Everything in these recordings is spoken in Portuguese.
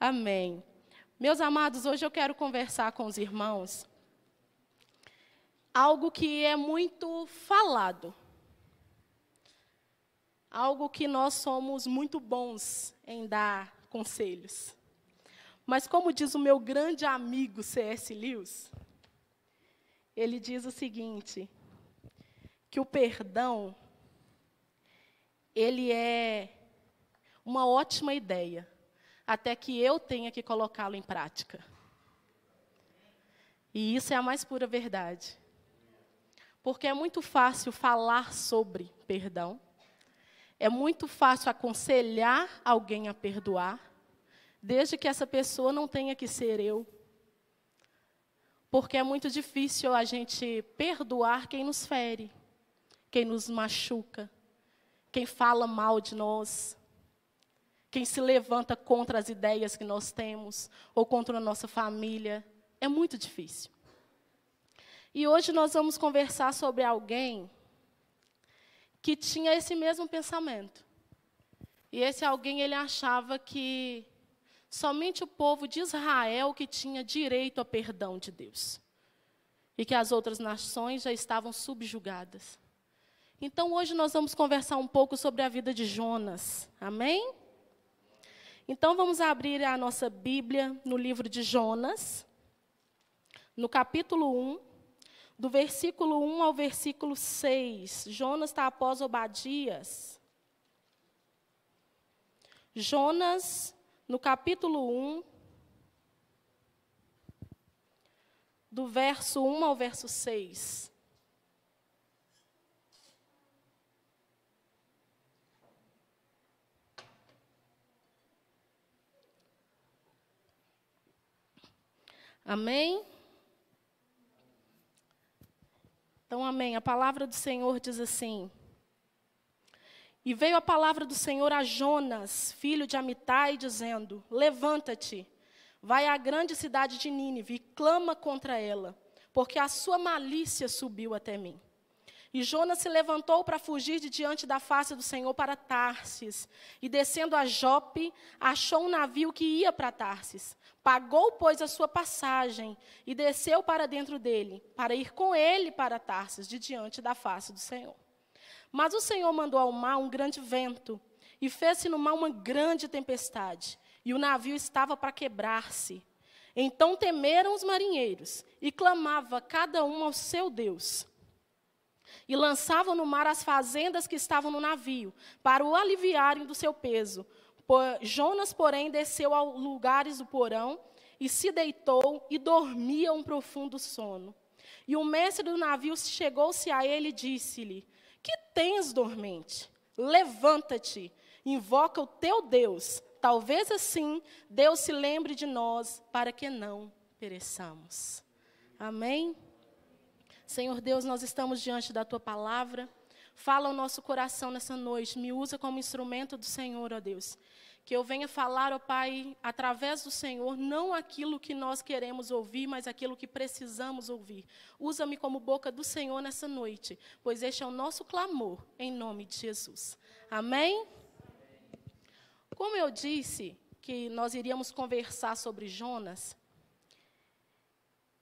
Amém. Meus amados, hoje eu quero conversar com os irmãos algo que é muito falado. Algo que nós somos muito bons em dar conselhos. Mas como diz o meu grande amigo C.S. Lewis, ele diz o seguinte: que o perdão ele é uma ótima ideia, até que eu tenha que colocá-lo em prática. E isso é a mais pura verdade. Porque é muito fácil falar sobre perdão, é muito fácil aconselhar alguém a perdoar, desde que essa pessoa não tenha que ser eu. Porque é muito difícil a gente perdoar quem nos fere, quem nos machuca, quem fala mal de nós, quem se levanta contra as ideias que nós temos ou contra a nossa família. É muito difícil. E hoje nós vamos conversar sobre alguém que tinha esse mesmo pensamento. E esse alguém ele achava que somente o povo de Israel que tinha direito ao perdão de Deus. E que as outras nações já estavam subjugadas. Então hoje nós vamos conversar um pouco sobre a vida de Jonas. Amém? Então vamos abrir a nossa Bíblia no livro de Jonas, no capítulo 1, do versículo 1 ao versículo 6. Jonas está após Obadias. Jonas, no capítulo 1, do verso 1 ao verso 6. Amém? Então, amém. A palavra do Senhor diz assim: E veio a palavra do Senhor a Jonas, filho de Amitai, dizendo: Levanta-te, vai à grande cidade de Nínive e clama contra ela, porque a sua malícia subiu até mim. E Jonas se levantou para fugir de diante da face do Senhor para Tarsis. E descendo a Jope, achou um navio que ia para Tarsis. Pagou, pois, a sua passagem e desceu para dentro dele, para ir com ele para Tarsis, de diante da face do Senhor. Mas o Senhor mandou ao mar um grande vento, e fez-se no mar uma grande tempestade, e o navio estava para quebrar-se. Então temeram os marinheiros, e clamava cada um ao seu Deus e lançavam no mar as fazendas que estavam no navio, para o aliviarem do seu peso. Jonas, porém, desceu aos lugares do porão e se deitou e dormia um profundo sono. E o mestre do navio chegou-se a ele e disse-lhe: Que tens dormente? Levanta-te, invoca o teu Deus. Talvez assim Deus se lembre de nós para que não pereçamos. Amém? Senhor Deus, nós estamos diante da tua palavra. Fala o nosso coração nessa noite. Me usa como instrumento do Senhor, ó Deus. Que eu venha falar, ó Pai, através do Senhor, não aquilo que nós queremos ouvir, mas aquilo que precisamos ouvir. Usa-me como boca do Senhor nessa noite, pois este é o nosso clamor, em nome de Jesus. Amém? Como eu disse que nós iríamos conversar sobre Jonas,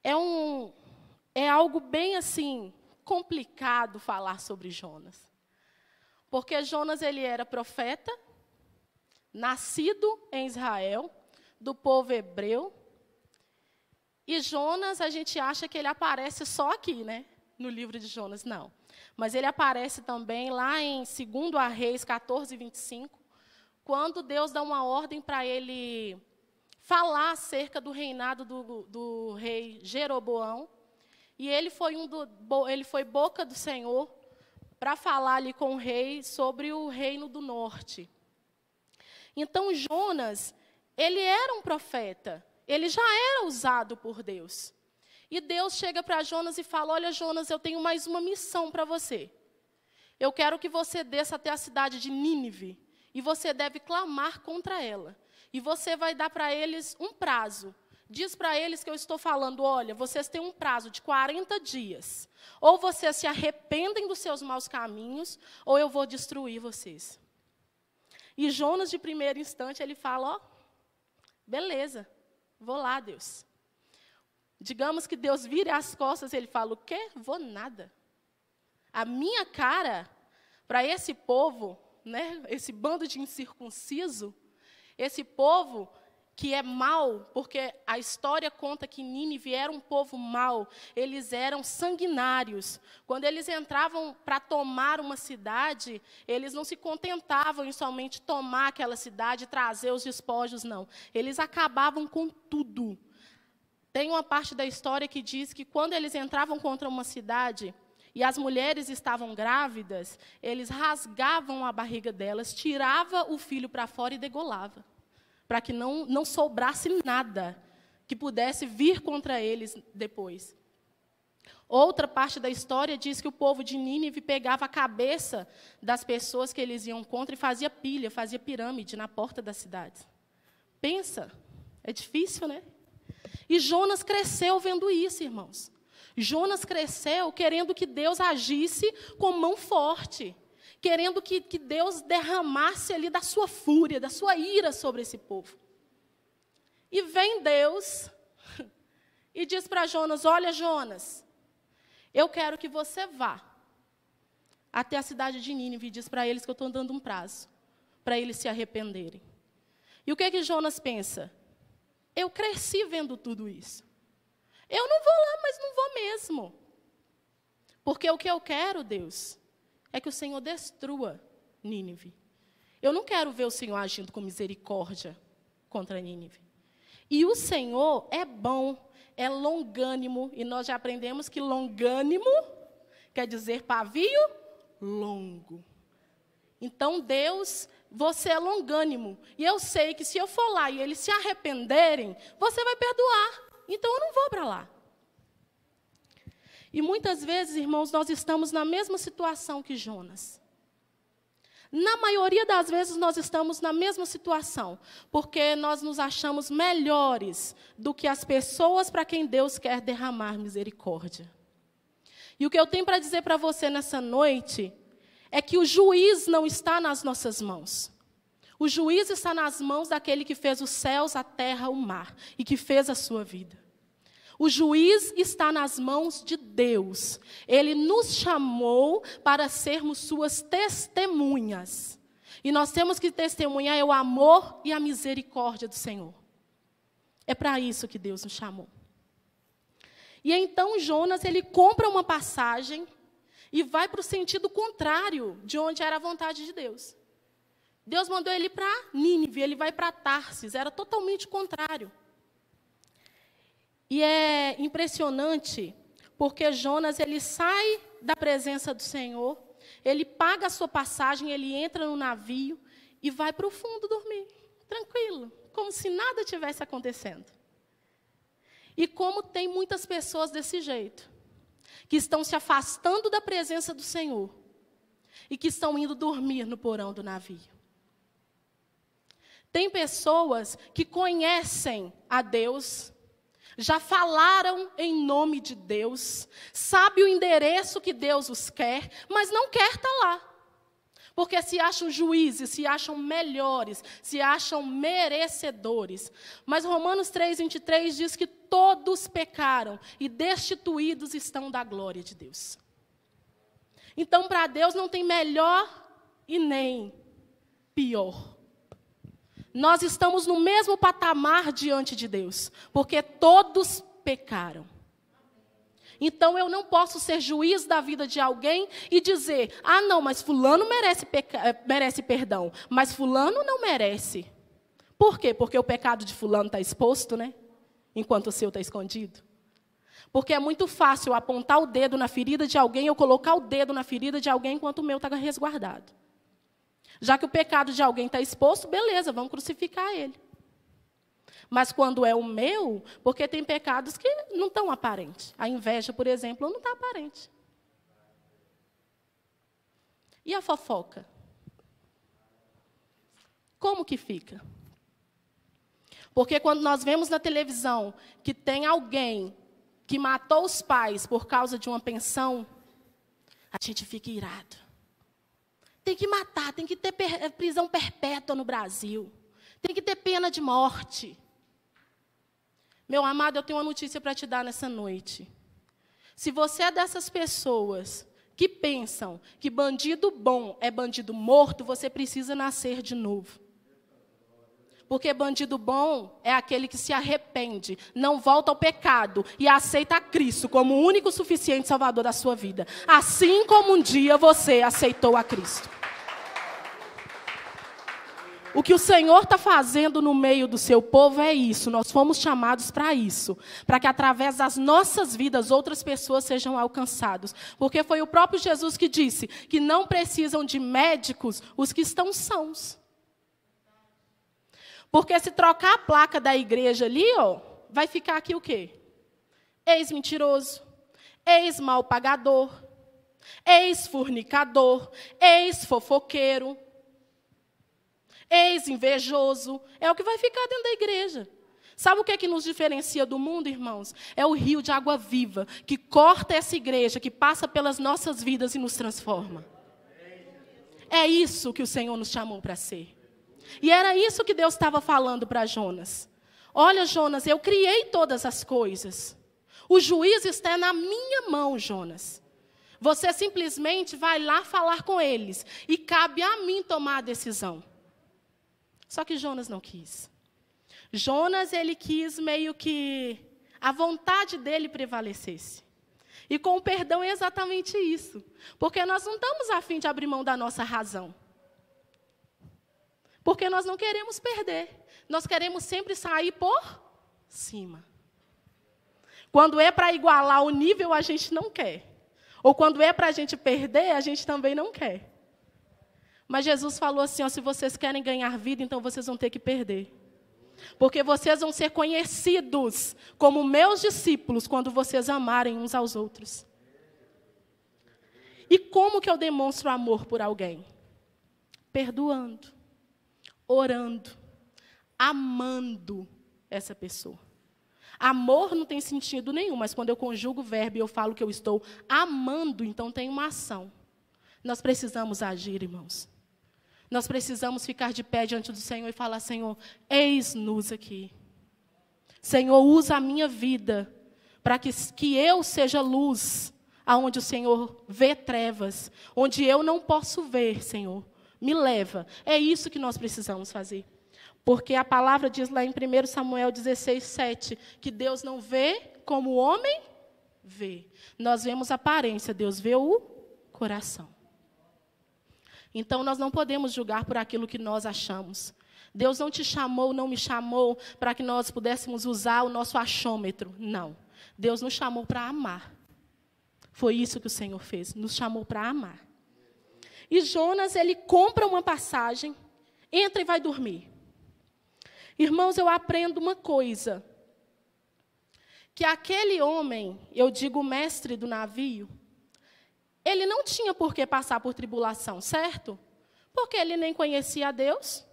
é um, é algo bem assim complicado falar sobre Jonas. Porque Jonas ele era profeta, nascido em Israel, do povo hebreu. E Jonas, a gente acha que ele aparece só aqui, né? No livro de Jonas, não. Mas ele aparece também lá em 2 a Reis 14, 25, quando Deus dá uma ordem para ele falar acerca do reinado do, do rei Jeroboão. E ele foi, um do, ele foi boca do Senhor para falar ali com o rei sobre o reino do norte. Então Jonas, ele era um profeta, ele já era usado por Deus. E Deus chega para Jonas e fala: Olha, Jonas, eu tenho mais uma missão para você. Eu quero que você desça até a cidade de Nínive e você deve clamar contra ela. E você vai dar para eles um prazo Diz para eles que eu estou falando: olha, vocês têm um prazo de 40 dias. Ou vocês se arrependem dos seus maus caminhos, ou eu vou destruir vocês. E Jonas, de primeiro instante, ele fala: ó, Beleza, vou lá, Deus. Digamos que Deus vire as costas ele fala: O quê? Vou nada. A minha cara para esse povo, né, esse bando de incircunciso, esse povo que é mau, porque a história conta que Nínive era um povo mau, eles eram sanguinários. Quando eles entravam para tomar uma cidade, eles não se contentavam em somente tomar aquela cidade e trazer os despojos, não. Eles acabavam com tudo. Tem uma parte da história que diz que quando eles entravam contra uma cidade, e as mulheres estavam grávidas, eles rasgavam a barriga delas, tirava o filho para fora e degolava para que não, não sobrasse nada que pudesse vir contra eles depois. Outra parte da história diz que o povo de Nínive pegava a cabeça das pessoas que eles iam contra e fazia pilha, fazia pirâmide na porta da cidade. Pensa, é difícil, né? E Jonas cresceu vendo isso, irmãos. Jonas cresceu querendo que Deus agisse com mão forte querendo que, que Deus derramasse ali da sua fúria, da sua ira sobre esse povo. E vem Deus e diz para Jonas: Olha, Jonas, eu quero que você vá até a cidade de Nínive e diz para eles que eu estou dando um prazo para eles se arrependerem. E o que é que Jonas pensa? Eu cresci vendo tudo isso. Eu não vou lá, mas não vou mesmo. Porque o que eu quero, Deus, é que o Senhor destrua Nínive. Eu não quero ver o Senhor agindo com misericórdia contra Nínive. E o Senhor é bom, é longânimo, e nós já aprendemos que longânimo quer dizer pavio longo. Então, Deus, você é longânimo. E eu sei que se eu for lá e eles se arrependerem, você vai perdoar. Então, eu não vou para lá. E muitas vezes, irmãos, nós estamos na mesma situação que Jonas. Na maioria das vezes, nós estamos na mesma situação, porque nós nos achamos melhores do que as pessoas para quem Deus quer derramar misericórdia. E o que eu tenho para dizer para você nessa noite é que o juiz não está nas nossas mãos. O juiz está nas mãos daquele que fez os céus, a terra, o mar e que fez a sua vida. O juiz está nas mãos de Deus. Ele nos chamou para sermos suas testemunhas. E nós temos que testemunhar o amor e a misericórdia do Senhor. É para isso que Deus nos chamou. E então Jonas, ele compra uma passagem e vai para o sentido contrário de onde era a vontade de Deus. Deus mandou ele para Nínive, ele vai para Tarsis, era totalmente contrário. E é impressionante, porque Jonas ele sai da presença do Senhor, ele paga a sua passagem, ele entra no navio e vai para o fundo dormir, tranquilo, como se nada tivesse acontecendo. E como tem muitas pessoas desse jeito, que estão se afastando da presença do Senhor e que estão indo dormir no porão do navio. Tem pessoas que conhecem a Deus, já falaram em nome de Deus, sabe o endereço que Deus os quer, mas não quer estar tá lá. Porque se acham juízes, se acham melhores, se acham merecedores. Mas Romanos 3, 23 diz que todos pecaram e destituídos estão da glória de Deus. Então, para Deus não tem melhor e nem pior. Nós estamos no mesmo patamar diante de Deus, porque todos pecaram. Então eu não posso ser juiz da vida de alguém e dizer: ah, não, mas Fulano merece, eh, merece perdão, mas Fulano não merece. Por quê? Porque o pecado de Fulano está exposto, né? Enquanto o seu está escondido. Porque é muito fácil apontar o dedo na ferida de alguém ou colocar o dedo na ferida de alguém enquanto o meu está resguardado. Já que o pecado de alguém está exposto, beleza, vamos crucificar ele. Mas quando é o meu, porque tem pecados que não estão aparentes. A inveja, por exemplo, não está aparente. E a fofoca? Como que fica? Porque quando nós vemos na televisão que tem alguém que matou os pais por causa de uma pensão, a gente fica irado. Tem que matar, tem que ter per prisão perpétua no Brasil. Tem que ter pena de morte. Meu amado, eu tenho uma notícia para te dar nessa noite. Se você é dessas pessoas que pensam que bandido bom é bandido morto, você precisa nascer de novo. Porque bandido bom é aquele que se arrepende, não volta ao pecado e aceita Cristo como o único suficiente salvador da sua vida. Assim como um dia você aceitou a Cristo. O que o Senhor está fazendo no meio do seu povo é isso. Nós fomos chamados para isso. Para que através das nossas vidas outras pessoas sejam alcançadas. Porque foi o próprio Jesus que disse que não precisam de médicos os que estão sãos. Porque se trocar a placa da igreja ali, ó, vai ficar aqui o quê? Ex-mentiroso, ex-mal pagador, ex-fornicador, ex-fofoqueiro, ex-invejoso. É o que vai ficar dentro da igreja. Sabe o que é que nos diferencia do mundo, irmãos? É o rio de água viva que corta essa igreja, que passa pelas nossas vidas e nos transforma. É isso que o Senhor nos chamou para ser. E era isso que Deus estava falando para Jonas. Olha, Jonas, eu criei todas as coisas. O juízo está na minha mão, Jonas. Você simplesmente vai lá falar com eles. E cabe a mim tomar a decisão. Só que Jonas não quis. Jonas, ele quis meio que a vontade dele prevalecesse. E com o perdão é exatamente isso. Porque nós não estamos afim de abrir mão da nossa razão. Porque nós não queremos perder. Nós queremos sempre sair por cima. Quando é para igualar o nível, a gente não quer. Ou quando é para a gente perder, a gente também não quer. Mas Jesus falou assim: ó, se vocês querem ganhar vida, então vocês vão ter que perder. Porque vocês vão ser conhecidos como meus discípulos quando vocês amarem uns aos outros. E como que eu demonstro amor por alguém? Perdoando orando, amando essa pessoa. Amor não tem sentido nenhum, mas quando eu conjugo o verbo e eu falo que eu estou amando, então tem uma ação. Nós precisamos agir, irmãos. Nós precisamos ficar de pé diante do Senhor e falar: Senhor, eis-nos aqui. Senhor, usa a minha vida para que, que eu seja luz aonde o Senhor vê trevas, onde eu não posso ver, Senhor me leva. É isso que nós precisamos fazer. Porque a palavra diz lá em 1 Samuel 16, 7, que Deus não vê como o homem vê. Nós vemos a aparência, Deus vê o coração. Então nós não podemos julgar por aquilo que nós achamos. Deus não te chamou, não me chamou para que nós pudéssemos usar o nosso achômetro. Não. Deus nos chamou para amar. Foi isso que o Senhor fez, nos chamou para amar. E Jonas, ele compra uma passagem, entra e vai dormir. Irmãos, eu aprendo uma coisa. Que aquele homem, eu digo mestre do navio, ele não tinha por que passar por tribulação, certo? Porque ele nem conhecia a Deus,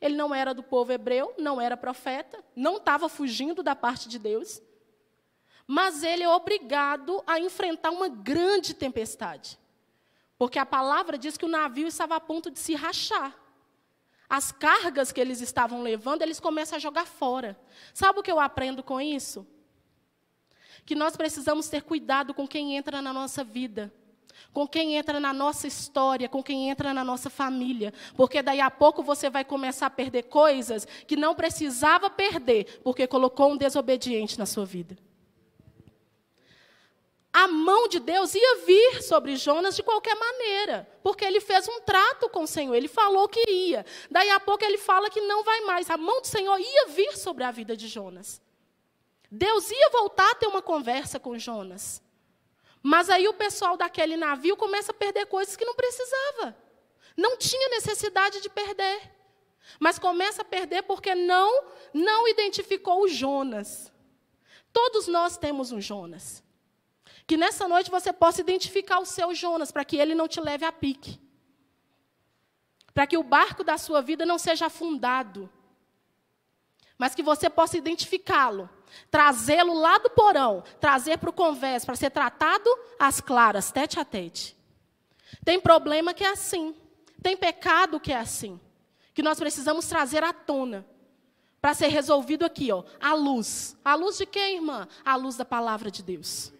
ele não era do povo hebreu, não era profeta, não estava fugindo da parte de Deus, mas ele é obrigado a enfrentar uma grande tempestade. Porque a palavra diz que o navio estava a ponto de se rachar. As cargas que eles estavam levando, eles começam a jogar fora. Sabe o que eu aprendo com isso? Que nós precisamos ter cuidado com quem entra na nossa vida com quem entra na nossa história, com quem entra na nossa família, porque daí a pouco você vai começar a perder coisas que não precisava perder, porque colocou um desobediente na sua vida a mão de Deus ia vir sobre Jonas de qualquer maneira, porque ele fez um trato com o Senhor, ele falou que ia. Daí a pouco ele fala que não vai mais. A mão do Senhor ia vir sobre a vida de Jonas. Deus ia voltar a ter uma conversa com Jonas. Mas aí o pessoal daquele navio começa a perder coisas que não precisava. Não tinha necessidade de perder. Mas começa a perder porque não não identificou o Jonas. Todos nós temos um Jonas. Que nessa noite você possa identificar o seu Jonas, para que ele não te leve a pique. Para que o barco da sua vida não seja afundado. Mas que você possa identificá-lo, trazê-lo lá do porão, trazer para o convés, para ser tratado às claras, tete a tete. Tem problema que é assim. Tem pecado que é assim. Que nós precisamos trazer à tona. para ser resolvido aqui, ó, a luz. A luz de quem, irmã? A luz da palavra de Deus.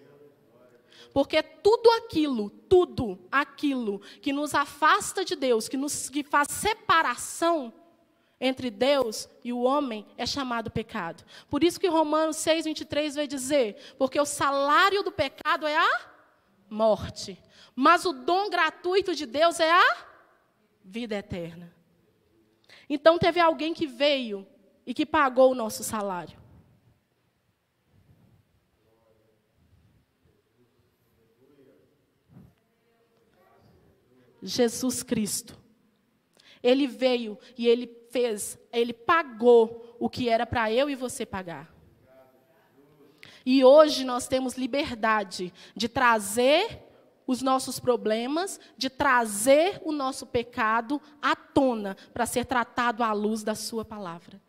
Porque tudo aquilo, tudo aquilo que nos afasta de Deus, que nos que faz separação entre Deus e o homem é chamado pecado. Por isso que Romanos 6, 23 vai dizer: porque o salário do pecado é a morte, mas o dom gratuito de Deus é a vida eterna. Então teve alguém que veio e que pagou o nosso salário. Jesus Cristo. Ele veio e ele fez, ele pagou o que era para eu e você pagar. E hoje nós temos liberdade de trazer os nossos problemas, de trazer o nosso pecado à tona para ser tratado à luz da Sua palavra.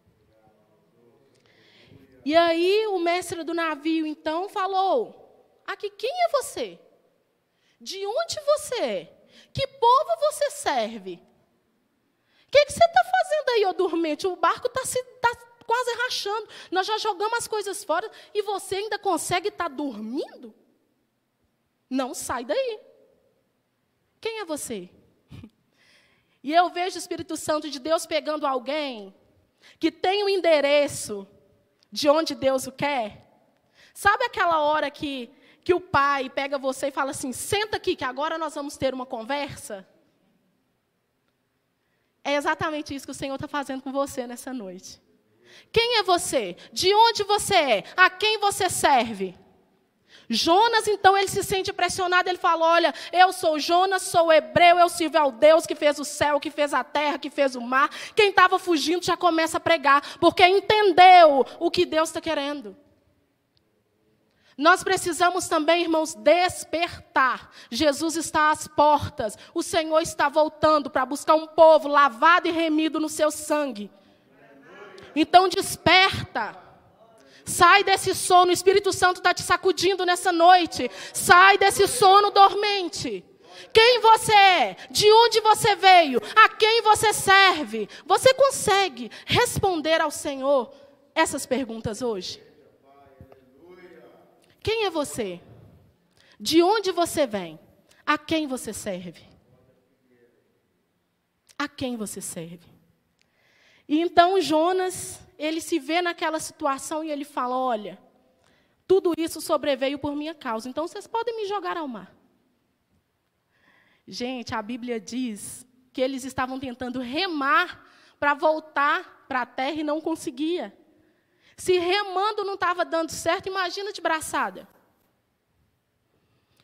E aí o mestre do navio então falou: Aqui quem é você? De onde você é? Que povo você serve? O que, que você está fazendo aí, ô dormente? O barco está tá quase rachando. Nós já jogamos as coisas fora e você ainda consegue estar tá dormindo? Não sai daí. Quem é você? E eu vejo o Espírito Santo de Deus pegando alguém que tem o endereço de onde Deus o quer. Sabe aquela hora que que o pai pega você e fala assim: senta aqui, que agora nós vamos ter uma conversa. É exatamente isso que o Senhor está fazendo com você nessa noite. Quem é você? De onde você é? A quem você serve? Jonas, então, ele se sente pressionado. Ele fala: Olha, eu sou Jonas, sou hebreu, eu sirvo ao Deus que fez o céu, que fez a terra, que fez o mar. Quem estava fugindo já começa a pregar, porque entendeu o que Deus está querendo. Nós precisamos também, irmãos, despertar. Jesus está às portas. O Senhor está voltando para buscar um povo lavado e remido no seu sangue. Então desperta. Sai desse sono, o Espírito Santo está te sacudindo nessa noite. Sai desse sono dormente. Quem você é? De onde você veio? A quem você serve? Você consegue responder ao Senhor essas perguntas hoje? Quem é você? De onde você vem? A quem você serve? A quem você serve? E então Jonas, ele se vê naquela situação e ele fala: Olha, tudo isso sobreveio por minha causa, então vocês podem me jogar ao mar. Gente, a Bíblia diz que eles estavam tentando remar para voltar para a terra e não conseguia. Se remando não estava dando certo, imagina de braçada.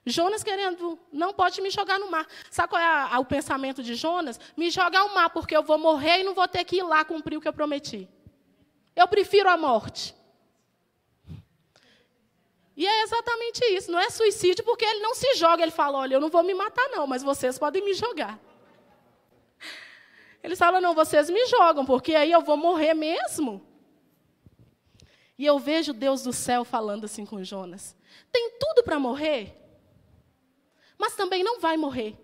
Jonas querendo, não pode me jogar no mar. Sabe qual é a, a, o pensamento de Jonas? Me jogar ao mar, porque eu vou morrer e não vou ter que ir lá cumprir o que eu prometi. Eu prefiro a morte. E é exatamente isso, não é suicídio, porque ele não se joga, ele fala: olha, eu não vou me matar, não, mas vocês podem me jogar. Eles falam: não, vocês me jogam, porque aí eu vou morrer mesmo. E eu vejo Deus do céu falando assim com Jonas: tem tudo para morrer, mas também não vai morrer.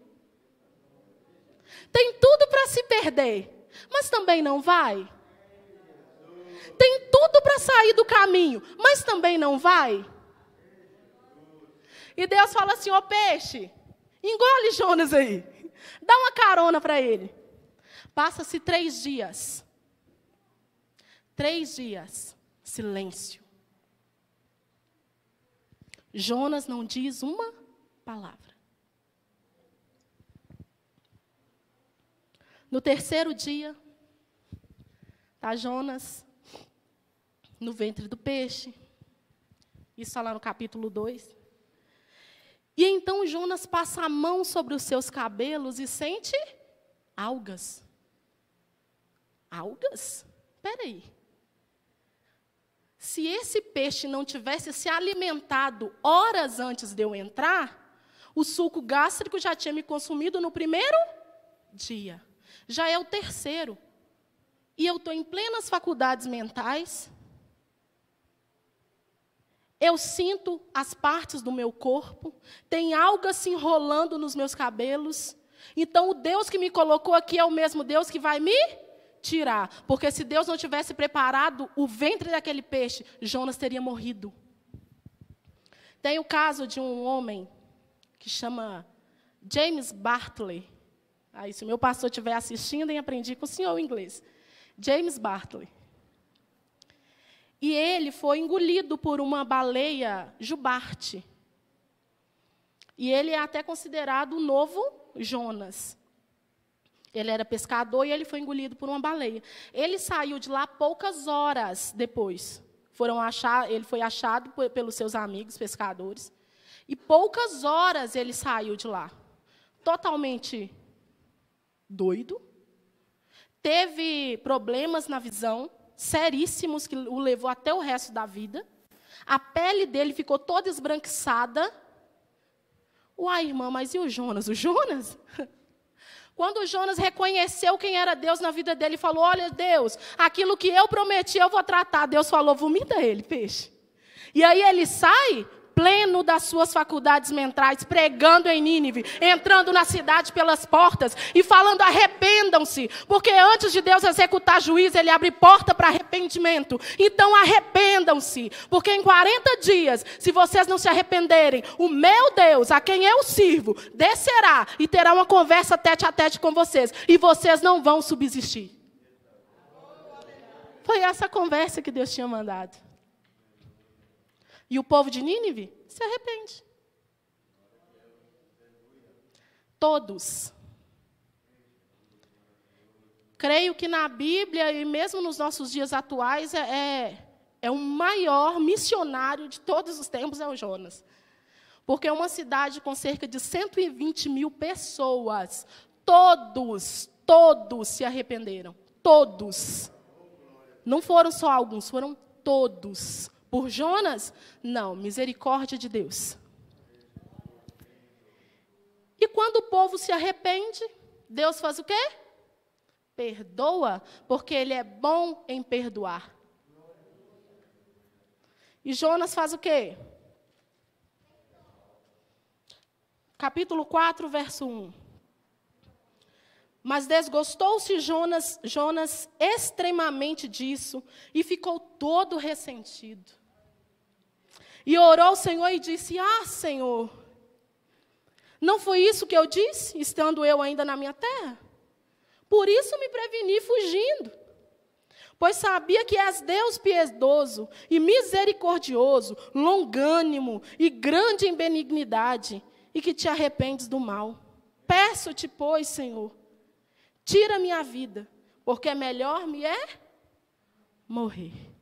Tem tudo para se perder, mas também não vai. Tem tudo para sair do caminho, mas também não vai. E Deus fala assim: ô peixe, engole Jonas aí, dá uma carona para ele. Passa-se três dias. Três dias silêncio. Jonas não diz uma palavra. No terceiro dia, está Jonas no ventre do peixe. Isso está lá no capítulo 2. E então Jonas passa a mão sobre os seus cabelos e sente algas. Algas? Espera aí. Se esse peixe não tivesse se alimentado horas antes de eu entrar, o suco gástrico já tinha me consumido no primeiro dia. Já é o terceiro. E eu estou em plenas faculdades mentais. Eu sinto as partes do meu corpo, tem algo se enrolando nos meus cabelos. Então, o Deus que me colocou aqui é o mesmo Deus que vai me tirar. Porque se Deus não tivesse preparado o ventre daquele peixe, Jonas teria morrido. Tem o caso de um homem que chama James Bartley. Aí, se o meu pastor estiver assistindo, e aprendi com o senhor o inglês. James Bartley. E ele foi engolido por uma baleia jubarte. E ele é até considerado o novo Jonas. Ele era pescador e ele foi engolido por uma baleia. Ele saiu de lá poucas horas depois. Foram achar, ele foi achado pelos seus amigos pescadores. E poucas horas ele saiu de lá. Totalmente doido. Teve problemas na visão, seríssimos, que o levou até o resto da vida. A pele dele ficou toda esbranquiçada. Uai, irmã, mas e o Jonas? O Jonas? Quando Jonas reconheceu quem era Deus na vida dele, falou: Olha, Deus, aquilo que eu prometi eu vou tratar. Deus falou: Vomita ele, peixe. E aí ele sai pleno das suas faculdades mentais, pregando em Nínive, entrando na cidade pelas portas e falando: arrependam-se, porque antes de Deus executar juízo, Ele abre porta para arrependimento. Então arrependam-se, porque em 40 dias, se vocês não se arrependerem, o meu Deus, a quem eu sirvo, descerá e terá uma conversa tete a tete com vocês, e vocês não vão subsistir. Foi essa conversa que Deus tinha mandado. E o povo de Nínive se arrepende. Todos. Creio que na Bíblia e mesmo nos nossos dias atuais é, é, é o maior missionário de todos os tempos é o Jonas. Porque é uma cidade com cerca de 120 mil pessoas. Todos, todos se arrependeram. Todos. Não foram só alguns, foram todos. Por Jonas? Não, misericórdia de Deus. E quando o povo se arrepende, Deus faz o quê? Perdoa, porque Ele é bom em perdoar. E Jonas faz o quê? Capítulo 4, verso 1. Mas desgostou-se Jonas, Jonas extremamente disso e ficou todo ressentido. E orou ao Senhor e disse: Ah, Senhor, não foi isso que eu disse, estando eu ainda na minha terra? Por isso me preveni fugindo. Pois sabia que és Deus piedoso e misericordioso, longânimo e grande em benignidade, e que te arrependes do mal. Peço-te, pois, Senhor, Tira minha vida, porque melhor me é morrer.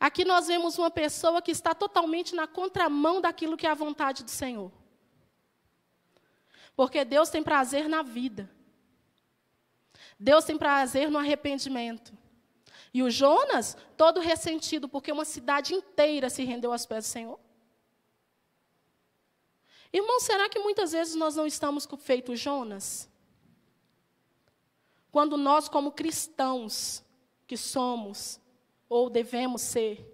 Aqui nós vemos uma pessoa que está totalmente na contramão daquilo que é a vontade do Senhor. Porque Deus tem prazer na vida. Deus tem prazer no arrependimento. E o Jonas, todo ressentido, porque uma cidade inteira se rendeu aos pés do Senhor. Irmão, será que muitas vezes nós não estamos feito Jonas? Quando nós, como cristãos que somos, ou devemos ser,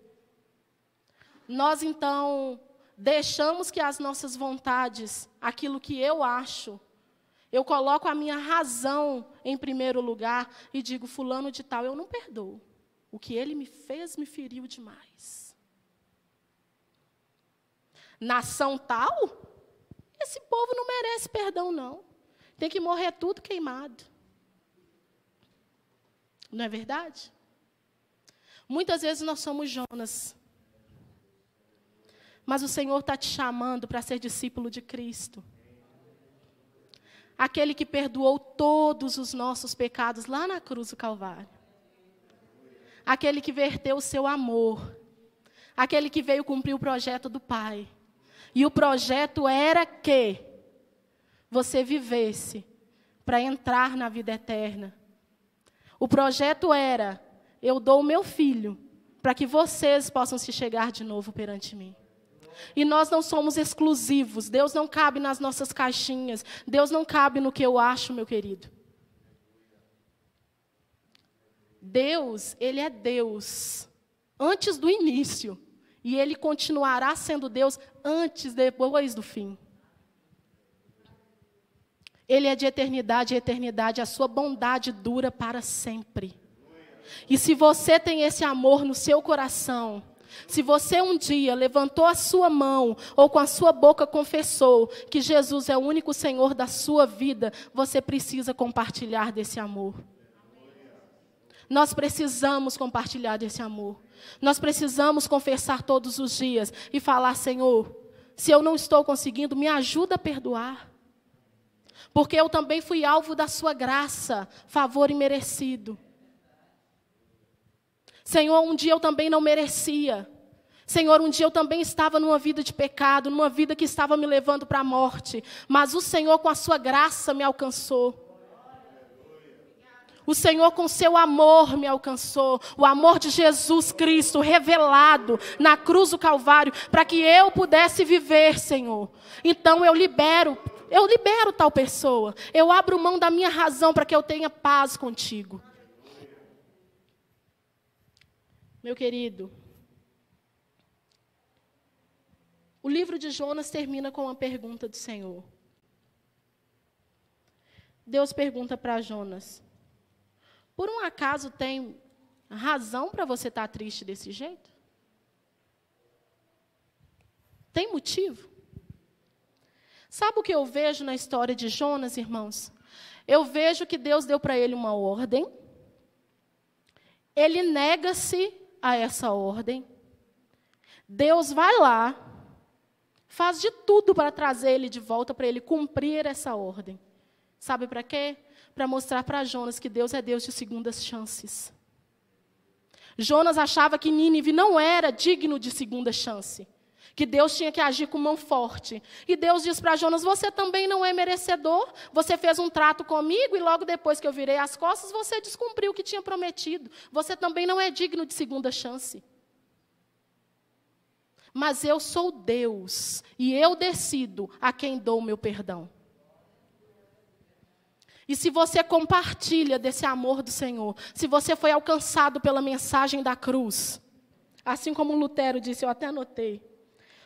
nós então deixamos que as nossas vontades, aquilo que eu acho, eu coloco a minha razão em primeiro lugar e digo, fulano de tal, eu não perdoo. O que ele me fez me feriu demais. Nação tal, esse povo não merece perdão, não. Tem que morrer tudo queimado. Não é verdade? Muitas vezes nós somos Jonas. Mas o Senhor está te chamando para ser discípulo de Cristo. Aquele que perdoou todos os nossos pecados lá na cruz do Calvário. Aquele que verteu o seu amor. Aquele que veio cumprir o projeto do Pai. E o projeto era que você vivesse para entrar na vida eterna. O projeto era: eu dou o meu filho para que vocês possam se chegar de novo perante mim. E nós não somos exclusivos. Deus não cabe nas nossas caixinhas. Deus não cabe no que eu acho, meu querido. Deus, Ele é Deus. Antes do início. E ele continuará sendo Deus antes, depois do fim. Ele é de eternidade e eternidade, a sua bondade dura para sempre. E se você tem esse amor no seu coração, se você um dia levantou a sua mão ou com a sua boca confessou que Jesus é o único Senhor da sua vida, você precisa compartilhar desse amor. Nós precisamos compartilhar desse amor. Nós precisamos confessar todos os dias e falar: Senhor, se eu não estou conseguindo, me ajuda a perdoar. Porque eu também fui alvo da sua graça, favor imerecido. Senhor, um dia eu também não merecia. Senhor, um dia eu também estava numa vida de pecado, numa vida que estava me levando para a morte. Mas o Senhor, com a sua graça, me alcançou. O Senhor, com seu amor, me alcançou. O amor de Jesus Cristo revelado na cruz do Calvário, para que eu pudesse viver, Senhor. Então eu libero, eu libero tal pessoa. Eu abro mão da minha razão para que eu tenha paz contigo. Meu querido, o livro de Jonas termina com uma pergunta do Senhor. Deus pergunta para Jonas: por um acaso tem razão para você estar tá triste desse jeito? Tem motivo? Sabe o que eu vejo na história de Jonas, irmãos? Eu vejo que Deus deu para ele uma ordem, ele nega-se a essa ordem, Deus vai lá, faz de tudo para trazer ele de volta, para ele cumprir essa ordem. Sabe para quê? para mostrar para Jonas que Deus é Deus de segundas chances. Jonas achava que Nínive não era digno de segunda chance, que Deus tinha que agir com mão forte. E Deus diz para Jonas: Você também não é merecedor, você fez um trato comigo e logo depois que eu virei as costas, você descumpriu o que tinha prometido. Você também não é digno de segunda chance. Mas eu sou Deus e eu decido a quem dou o meu perdão. E se você compartilha desse amor do Senhor, se você foi alcançado pela mensagem da cruz, assim como Lutero disse, eu até anotei.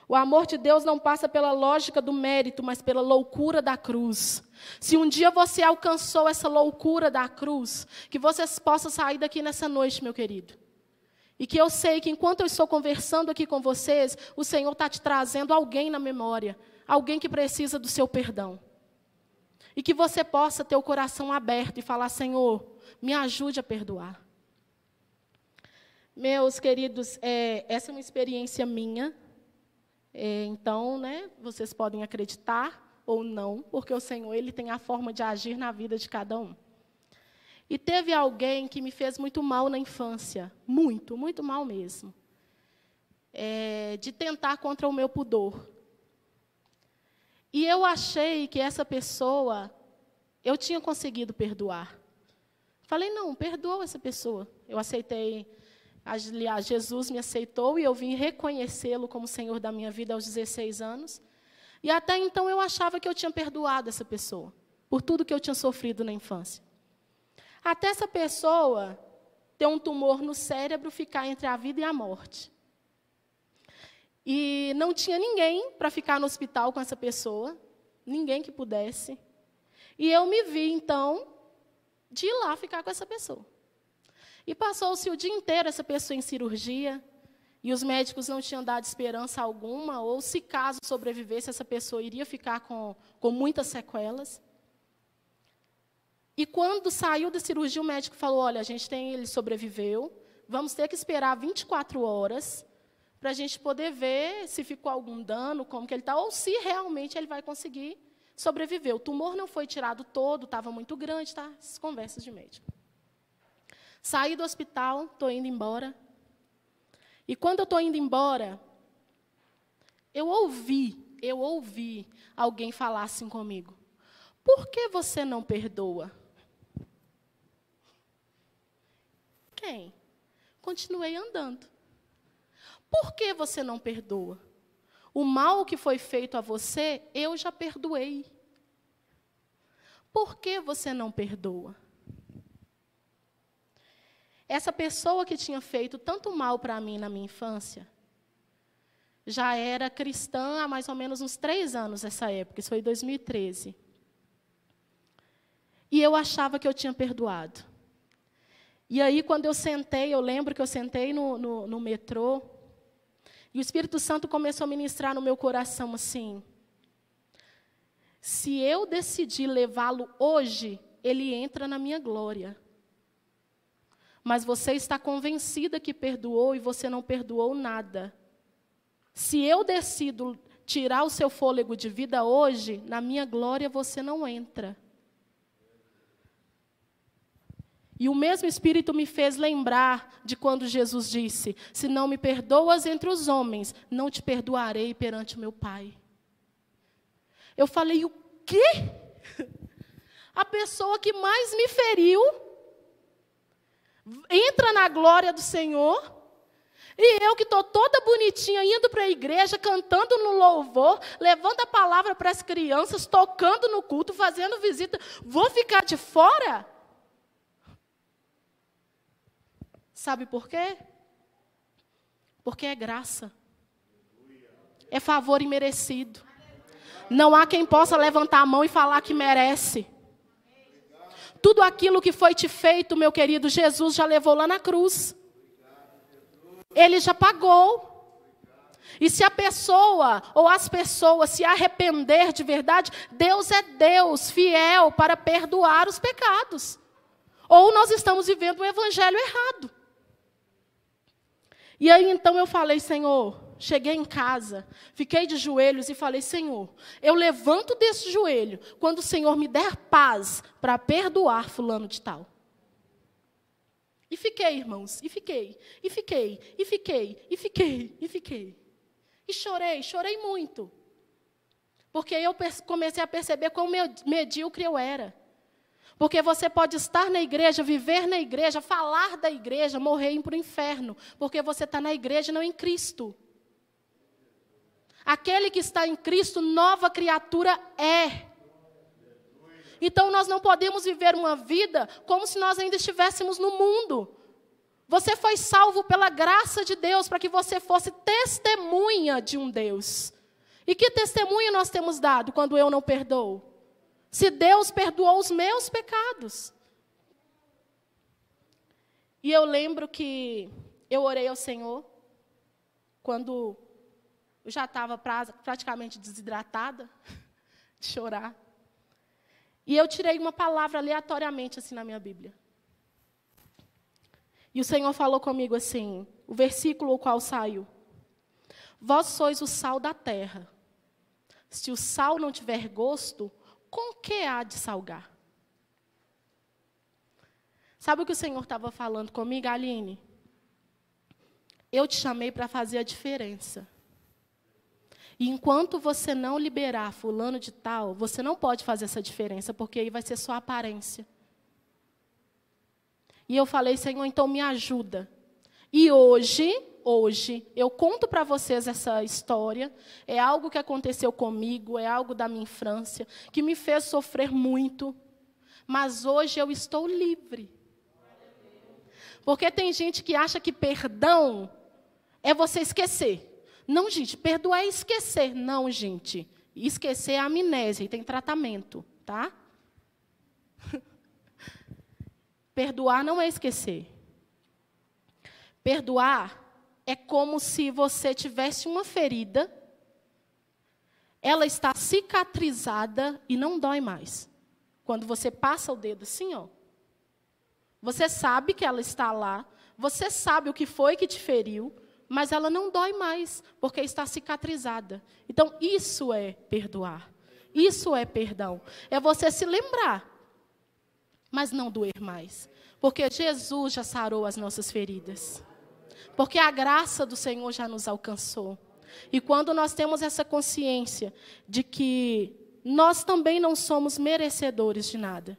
O amor de Deus não passa pela lógica do mérito, mas pela loucura da cruz. Se um dia você alcançou essa loucura da cruz, que você possa sair daqui nessa noite, meu querido. E que eu sei que enquanto eu estou conversando aqui com vocês, o Senhor está te trazendo alguém na memória, alguém que precisa do seu perdão. E que você possa ter o coração aberto e falar: Senhor, me ajude a perdoar. Meus queridos, é, essa é uma experiência minha. É, então, né, vocês podem acreditar ou não, porque o Senhor ele tem a forma de agir na vida de cada um. E teve alguém que me fez muito mal na infância, muito, muito mal mesmo, é, de tentar contra o meu pudor. E eu achei que essa pessoa, eu tinha conseguido perdoar. Falei, não, perdoa essa pessoa. Eu aceitei, aliás, Jesus me aceitou e eu vim reconhecê-lo como Senhor da minha vida aos 16 anos. E até então eu achava que eu tinha perdoado essa pessoa, por tudo que eu tinha sofrido na infância. Até essa pessoa ter um tumor no cérebro, ficar entre a vida e a morte. E não tinha ninguém para ficar no hospital com essa pessoa, ninguém que pudesse. E eu me vi, então, de ir lá ficar com essa pessoa. E passou-se o dia inteiro essa pessoa em cirurgia, e os médicos não tinham dado esperança alguma, ou se caso sobrevivesse, essa pessoa iria ficar com, com muitas sequelas. E quando saiu da cirurgia, o médico falou: Olha, a gente tem, ele sobreviveu, vamos ter que esperar 24 horas para a gente poder ver se ficou algum dano, como que ele está, ou se realmente ele vai conseguir sobreviver. O tumor não foi tirado todo, estava muito grande, tá? Essas conversas de médico. Saí do hospital, estou indo embora. E quando eu estou indo embora, eu ouvi, eu ouvi alguém falar assim comigo. Por que você não perdoa? Quem? Continuei andando. Por que você não perdoa? O mal que foi feito a você, eu já perdoei. Por que você não perdoa? Essa pessoa que tinha feito tanto mal para mim na minha infância, já era cristã há mais ou menos uns três anos nessa época, isso foi em 2013. E eu achava que eu tinha perdoado. E aí, quando eu sentei, eu lembro que eu sentei no, no, no metrô, e o Espírito Santo começou a ministrar no meu coração assim: se eu decidir levá-lo hoje, ele entra na minha glória. Mas você está convencida que perdoou e você não perdoou nada. Se eu decido tirar o seu fôlego de vida hoje, na minha glória você não entra. E o mesmo Espírito me fez lembrar de quando Jesus disse: Se não me perdoas entre os homens, não te perdoarei perante o meu Pai. Eu falei: O quê? A pessoa que mais me feriu entra na glória do Senhor. E eu que estou toda bonitinha, indo para a igreja, cantando no louvor, levando a palavra para as crianças, tocando no culto, fazendo visita, vou ficar de fora? Sabe por quê? Porque é graça. É favor imerecido. Não há quem possa levantar a mão e falar que merece. Tudo aquilo que foi te feito, meu querido, Jesus já levou lá na cruz. Ele já pagou. E se a pessoa ou as pessoas se arrepender de verdade, Deus é Deus fiel para perdoar os pecados. Ou nós estamos vivendo o evangelho errado. E aí então eu falei, Senhor, cheguei em casa, fiquei de joelhos e falei: Senhor, eu levanto desse joelho quando o Senhor me der paz para perdoar Fulano de Tal. E fiquei, irmãos, e fiquei, e fiquei, e fiquei, e fiquei, e fiquei. E chorei, chorei muito. Porque eu comecei a perceber quão medíocre eu era. Porque você pode estar na igreja, viver na igreja, falar da igreja, morrer para o inferno. Porque você está na igreja e não em Cristo. Aquele que está em Cristo, nova criatura é. Então nós não podemos viver uma vida como se nós ainda estivéssemos no mundo. Você foi salvo pela graça de Deus para que você fosse testemunha de um Deus. E que testemunho nós temos dado quando eu não perdoo? Se Deus perdoou os meus pecados. E eu lembro que eu orei ao Senhor quando eu já estava praticamente desidratada de chorar. E eu tirei uma palavra aleatoriamente assim na minha Bíblia. E o Senhor falou comigo assim, o versículo o qual saiu: Vós sois o sal da terra. Se o sal não tiver gosto, com que há de salgar? Sabe o que o Senhor estava falando comigo, Aline? Eu te chamei para fazer a diferença. E enquanto você não liberar fulano de tal, você não pode fazer essa diferença, porque aí vai ser só aparência. E eu falei, Senhor, então me ajuda. E hoje, hoje, eu conto para vocês essa história. É algo que aconteceu comigo, é algo da minha infância, que me fez sofrer muito. Mas hoje eu estou livre. Porque tem gente que acha que perdão é você esquecer. Não, gente, perdoar é esquecer. Não, gente. Esquecer é amnésia e tem tratamento, tá? Perdoar não é esquecer. Perdoar é como se você tivesse uma ferida, ela está cicatrizada e não dói mais. Quando você passa o dedo assim, ó, você sabe que ela está lá, você sabe o que foi que te feriu, mas ela não dói mais, porque está cicatrizada. Então, isso é perdoar. Isso é perdão. É você se lembrar, mas não doer mais. Porque Jesus já sarou as nossas feridas. Porque a graça do Senhor já nos alcançou. E quando nós temos essa consciência de que nós também não somos merecedores de nada,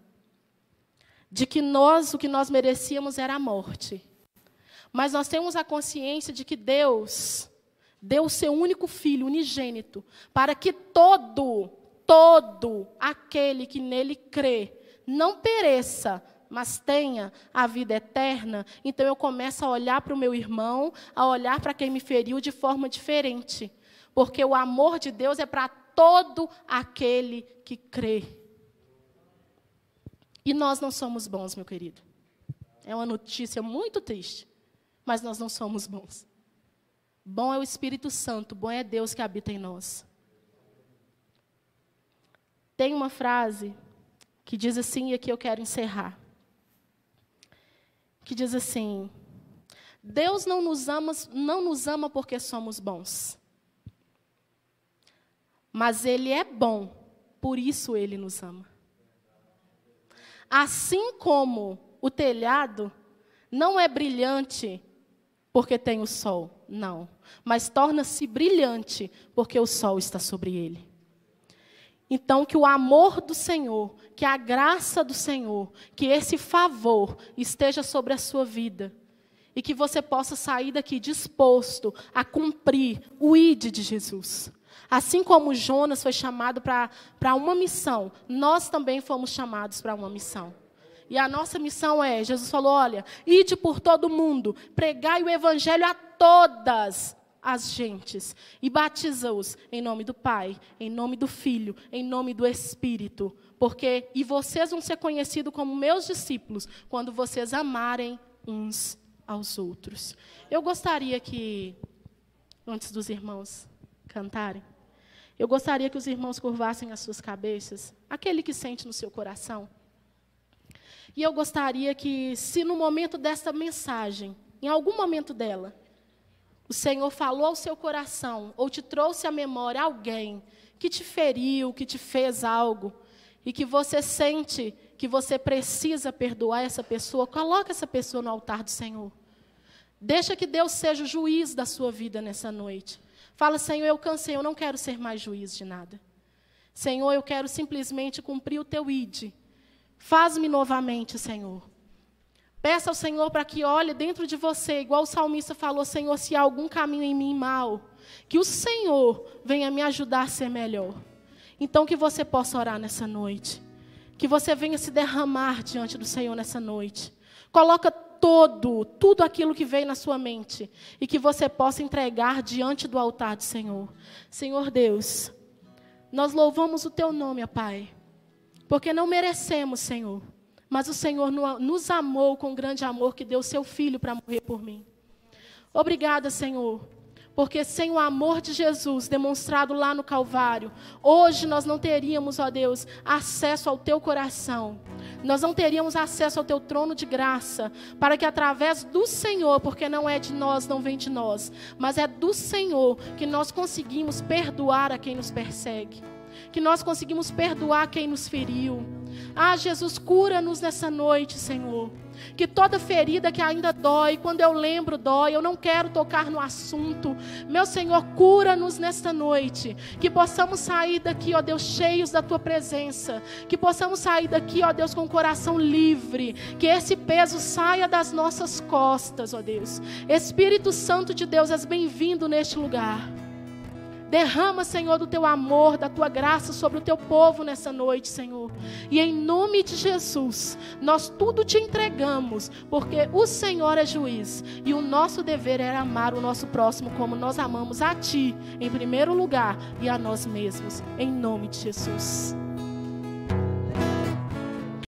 de que nós, o que nós merecíamos era a morte, mas nós temos a consciência de que Deus deu o seu único filho, unigênito, para que todo, todo aquele que nele crê não pereça, mas tenha a vida eterna, então eu começo a olhar para o meu irmão, a olhar para quem me feriu de forma diferente. Porque o amor de Deus é para todo aquele que crê. E nós não somos bons, meu querido. É uma notícia muito triste, mas nós não somos bons. Bom é o Espírito Santo, bom é Deus que habita em nós. Tem uma frase que diz assim, e aqui eu quero encerrar. Que diz assim: Deus não nos ama, não nos ama porque somos bons. Mas ele é bom, por isso ele nos ama. Assim como o telhado não é brilhante porque tem o sol, não, mas torna-se brilhante porque o sol está sobre ele. Então, que o amor do Senhor, que a graça do Senhor, que esse favor esteja sobre a sua vida. E que você possa sair daqui disposto a cumprir o ID de Jesus. Assim como Jonas foi chamado para uma missão, nós também fomos chamados para uma missão. E a nossa missão é: Jesus falou, olha, ide por todo mundo, pregai o evangelho a todas as gentes e batiza-os em nome do Pai, em nome do Filho, em nome do Espírito, porque e vocês vão ser conhecidos como meus discípulos quando vocês amarem uns aos outros. Eu gostaria que antes dos irmãos cantarem, eu gostaria que os irmãos curvassem as suas cabeças, aquele que sente no seu coração. E eu gostaria que, se no momento desta mensagem, em algum momento dela, o Senhor falou ao seu coração, ou te trouxe à memória alguém que te feriu, que te fez algo, e que você sente que você precisa perdoar essa pessoa, coloque essa pessoa no altar do Senhor. Deixa que Deus seja o juiz da sua vida nessa noite. Fala, Senhor, eu cansei, eu não quero ser mais juiz de nada. Senhor, eu quero simplesmente cumprir o teu ide. Faz-me novamente, Senhor. Peça ao Senhor para que olhe dentro de você, igual o salmista falou: Senhor, se há algum caminho em mim mal, que o Senhor venha me ajudar a ser melhor. Então, que você possa orar nessa noite. Que você venha se derramar diante do Senhor nessa noite. Coloca todo, tudo aquilo que vem na sua mente. E que você possa entregar diante do altar do Senhor. Senhor Deus, nós louvamos o Teu nome, ó Pai. Porque não merecemos, Senhor. Mas o Senhor nos amou com grande amor que deu seu filho para morrer por mim. Obrigada, Senhor. Porque sem o amor de Jesus demonstrado lá no Calvário, hoje nós não teríamos, ó Deus, acesso ao teu coração. Nós não teríamos acesso ao teu trono de graça, para que através do Senhor, porque não é de nós, não vem de nós, mas é do Senhor que nós conseguimos perdoar a quem nos persegue que nós conseguimos perdoar quem nos feriu. Ah, Jesus, cura-nos nessa noite, Senhor. Que toda ferida que ainda dói, quando eu lembro, dói, eu não quero tocar no assunto. Meu Senhor, cura-nos nesta noite. Que possamos sair daqui, ó Deus, cheios da tua presença. Que possamos sair daqui, ó Deus, com o coração livre. Que esse peso saia das nossas costas, ó Deus. Espírito Santo de Deus, és bem-vindo neste lugar. Derrama, Senhor, do teu amor, da tua graça sobre o teu povo nessa noite, Senhor. E em nome de Jesus, nós tudo te entregamos, porque o Senhor é juiz e o nosso dever é amar o nosso próximo como nós amamos a ti, em primeiro lugar, e a nós mesmos. Em nome de Jesus.